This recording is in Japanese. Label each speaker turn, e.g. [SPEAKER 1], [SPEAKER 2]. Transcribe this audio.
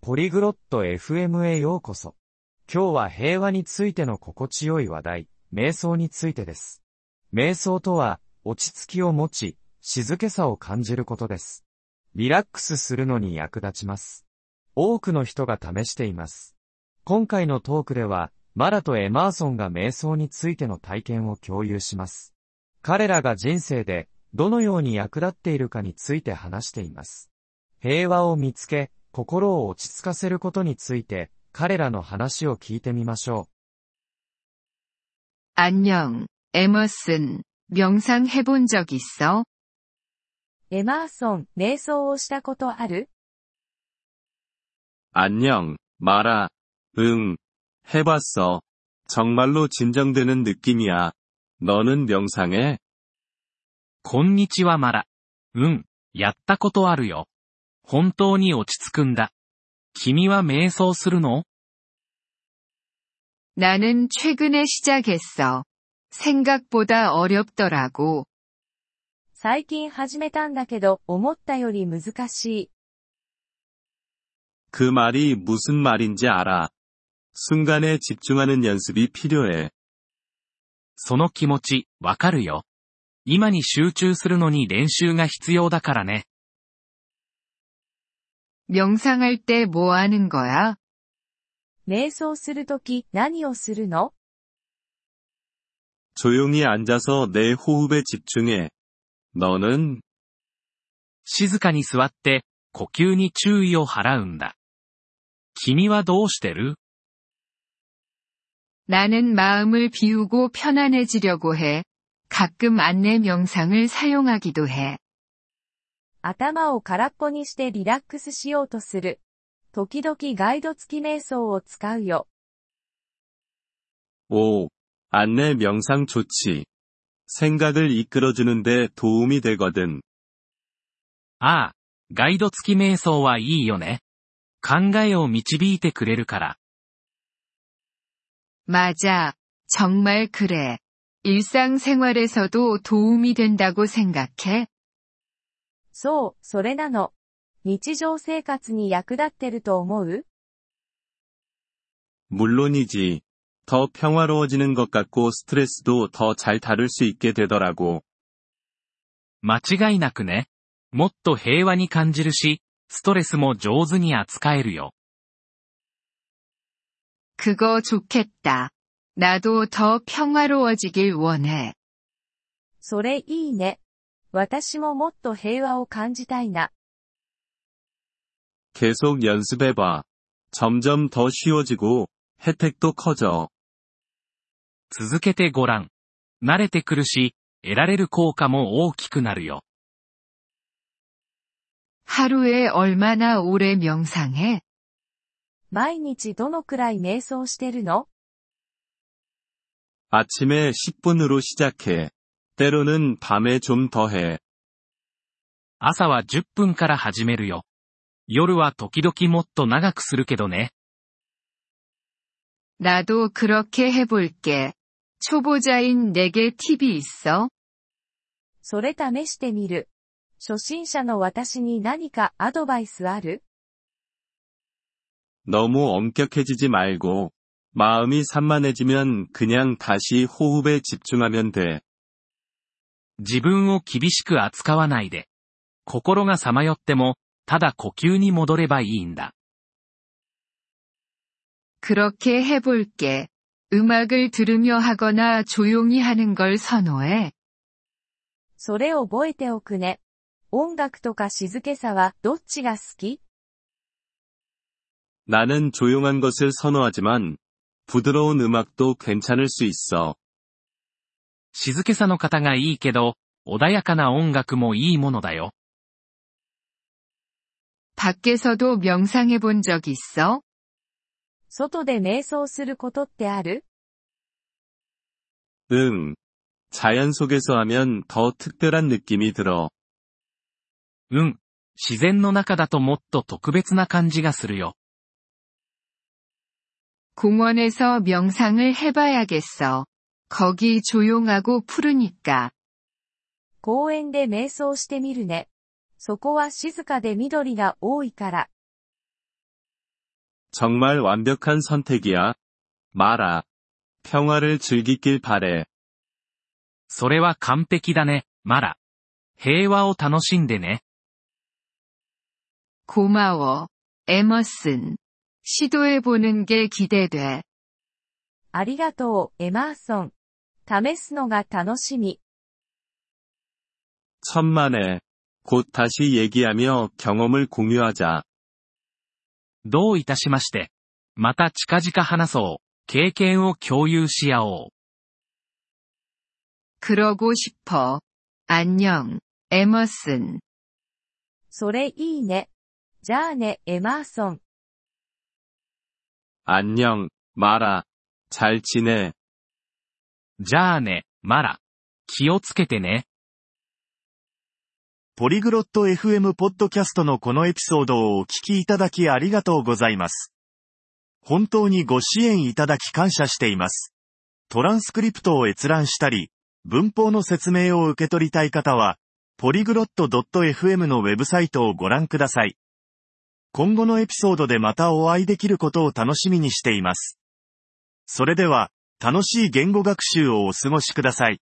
[SPEAKER 1] ポリグロット FM へようこそ。今日は平和についての心地よい話題、瞑想についてです。瞑想とは、落ち着きを持ち、静けさを感じることです。リラックスするのに役立ちます。多くの人が試しています。今回のトークでは、マラとエマーソンが瞑想についての体験を共有します。彼らが人生で、どのように役立っているかについて話しています。平和を見つけ、心を落ち着かせることについて、彼らの話を聞いてみましょ
[SPEAKER 2] 안녕, 에머슨. 명상 해본 적 있어?
[SPEAKER 3] エマーソン、瞑想をしたことある
[SPEAKER 4] 안녕, 마라. 응. 해봤어. 정말로 진정되는 느낌이야. 너는 명상해?
[SPEAKER 5] こんにちはマラ。うん、やったことあるよ。 本当に落ち着くんだ。君は瞑想するの
[SPEAKER 2] 나는 최근에 시작했어. 생각보다 어렵더라고.
[SPEAKER 3] 最近始めたんだけど、思ったより難しい。
[SPEAKER 4] 그 말이 무슨 말인지 알아. 순간에 집중하는 연습이 필요해.
[SPEAKER 5] その気持ち、わかるよ。今に集中するのに練習が必要だからね。
[SPEAKER 2] 명상할 때 뭐 하는 거야?
[SPEAKER 3] 瞑想するとき、何をするの
[SPEAKER 4] 조용히 앉아서 내 호흡에 집중해. 너는
[SPEAKER 5] 静かに座って、呼吸に注意を払うんだ。君はどうしてる
[SPEAKER 2] 나는 마음을 비우고 편안해지려고 해. 가끔 안내 명상을 사용하기도 해.
[SPEAKER 3] 頭を空っぽにしてリラックスしようとする。時々ガイド付き瞑想を使うよ。
[SPEAKER 4] 오. 안내 명상 좋지. 생각을 이끌어주는데 도움이 되거든.
[SPEAKER 5] ああ、ガイド付き瞑想はいいよね。考えを導いてくれるから。
[SPEAKER 2] 맞아. 정말 그래. 일상생활에서도 도움이 된다고 생각해?
[SPEAKER 3] そう、それなの。日常生活に役立ってると思う
[SPEAKER 4] 물론이지. 더 평화로워지는 것 같고 스트레스도 더 잘 다룰 수 있게 되더라고.
[SPEAKER 5] 間違いなくね。もっと平和に感じるし、ストレスも上手に扱えるよ。
[SPEAKER 2] 그거 좋겠다. 나도 더 평화로워지길 원해.
[SPEAKER 3] それいいね。 私ももっと平和を感じたいな。
[SPEAKER 4] 계속 연습해봐. 점점 더 쉬워지고 혜택도 커져.
[SPEAKER 5] 続けてごらん。慣れてくるし、得られる効果も大きくなるよ。
[SPEAKER 2] 하루에 얼마나 오래 명상해?
[SPEAKER 3] 毎日どのくらい瞑想してるの
[SPEAKER 4] 아침에 10분으로 시작해. 때로는 밤에 좀 더 해.
[SPEAKER 5] 朝は10分から始めるよ。夜は時々もっと長くするけどね。
[SPEAKER 2] 나도 그렇게 해볼게. 초보자인 내게 팁이 있어?
[SPEAKER 3] それ試してみる。初心者の私に何かアドバイスある
[SPEAKER 4] 너무 엄격해지지 말고 마음이 산만해지면 그냥 다시 호흡에 집중하면 돼.
[SPEAKER 5] 自分を厳しく扱わないで。心がさまよっても、ただ呼吸に戻ればいいんだ。
[SPEAKER 2] 그렇게 해볼게. 음악을 들으며 하거나 조용히 하는 걸 선호해.
[SPEAKER 3] それを覚えておくね。音楽とか静けさはどっちが好き
[SPEAKER 4] 나는 조용한 것을 선호하지만 부드러운 음악도 괜찮을 수 있어.
[SPEAKER 5] 静けさの方がいいけど、穏やかな音楽もいいものだよ。
[SPEAKER 2] 밖에서도 명상해 본 적 있어?
[SPEAKER 3] 外で瞑想することってある
[SPEAKER 4] 응. 자연 속에서 하면 더 특별한 느낌이 들어.
[SPEAKER 5] うん。自然の中だともっと特別な感じがするよ。
[SPEAKER 2] 공원에서 명상을 해봐야겠어. 거기 조용하고 푸르니까.
[SPEAKER 3] 公園で瞑想してみるね。そこは静かで緑が多いから。
[SPEAKER 4] 정말 완벽한 선택이야. 마라. 평화를 즐기길 바래.
[SPEAKER 5] それは完璧だね、マラ。平和を楽しんでね。
[SPEAKER 2] 고마워, 에머슨. 시도해보는 게 기대돼.
[SPEAKER 3] ありがとう、エマーソン。 試すのが楽しみ。
[SPEAKER 4] 천만에. 곧 다시 얘기하며 경험을 공유하자.
[SPEAKER 5] どういたしまして。また近々話そう。経験を共有し合おう。
[SPEAKER 2] 그러고 싶어. 안녕, 에머슨.
[SPEAKER 3] それいいね。じゃあね、エマーソン。
[SPEAKER 4] 안녕, 마라. 잘 지내.
[SPEAKER 5] じゃあね、マラ。気をつけてね。
[SPEAKER 6] ポリグロット FM ポッドキャストのこのエピソードをお聞きいただきありがとうございます。本当にご支援いただき感謝しています。トランスクリプトを閲覧したり、文法の説明を受け取りたい方は、ポリグロット .fm のウェブサイトをご覧ください。今後のエピソードでまたお会いできることを楽しみにしています。それでは、楽しい言語学習をお過ごしください。